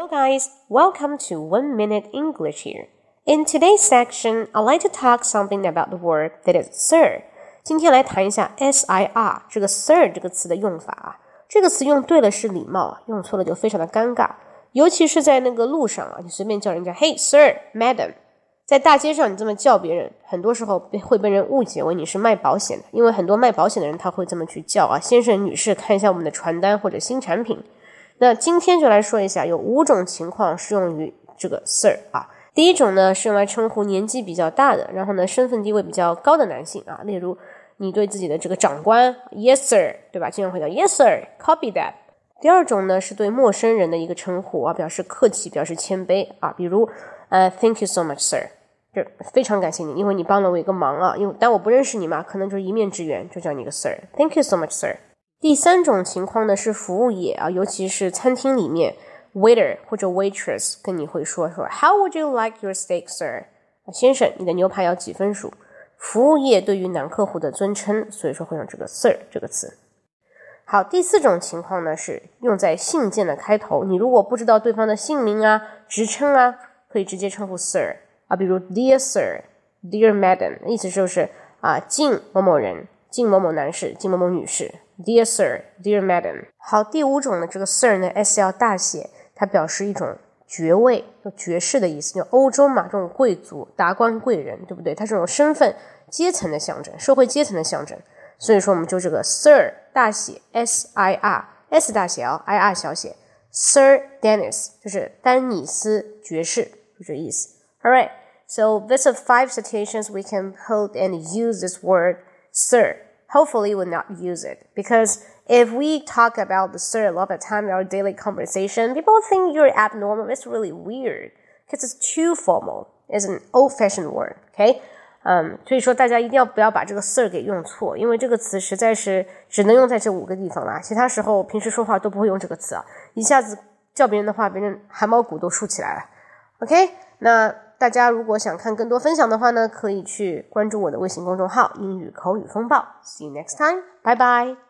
Hello guys, welcome to One Minute English here. In today's section, I'd like to talk something about the word that is sir. 今天来谈一下 sir 这个 sir 这个词的用法啊。这个词用对了是礼貌，用错了就非常的尴尬。尤其是在那个路上啊，你随便叫人家 Hey sir, madam，在大街上你这么叫别人，很多时候会被人误解为你是卖保险的，因为很多卖保险的人他会这么去叫啊，先生女士看一下我们的传单或者新产品。那今天就来说一下，有五种情况适用于这个 sir 啊。第一种呢是用来称呼年纪比较大的，然后呢身份地位比较高的男性啊，例如你对自己的这个长官，yes sir，对吧？经常会叫 yes sir，copy that。第二种呢是对陌生人的一个称呼啊，表示客气，表示谦卑啊，比如呃，thank you so much sir，就非常感谢你，因为你帮了我一个忙啊，因为但我不认识你嘛，可能就是一面之缘，就叫你个 sir，thank you so much sir。第三种情况呢是服务业啊，尤其是餐厅里面，waiter 或者 waitress 跟你会说说，How would you like your steak, sir？先生，你的牛排要几分熟？服务业对于男客户的尊称，所以说会用这个 sir 这个词。好，第四种情况呢是用在信件的开头，你如果不知道对方的姓名啊、职称啊，可以直接称呼 sir 啊，比如 Dear Sir、Dear Madam，意思就是啊，敬某某人。敬某某男士，敬某某女士，Dear Sir，Dear Madam。好，第五种呢，这个 Sir 呢，S 要大写，它表示一种爵位，就爵士的意思。就欧洲嘛，这种贵族、达官贵人，对不对？它这种身份、阶层的象征，社会阶层的象征。所以说，我们就这个 Sir 大写，S I R，S 大写哦，I R 小写，Sir Dennis 就是丹尼斯爵士，就这意思。All right, so these are five situations we can hold and use this word. sir. Hopefully, will not use it because if we talk about the sir a lot of time in our daily conversation, people think you're abnormal. It's really weird because it's too formal. It's an old-fashioned word. Okay. 嗯，所以说大家一定要不要把这个 sir 给用错，因为这个词实在是只能用在这五个地方啦，其他时候平时说话都不会用这个词啊，一下子叫别人的话，别人汗毛骨都竖起来了。OK，那。 大家如果想看更多分享的话呢，可以去关注我的微信公众号“英语口语风暴”。See you next time，拜拜。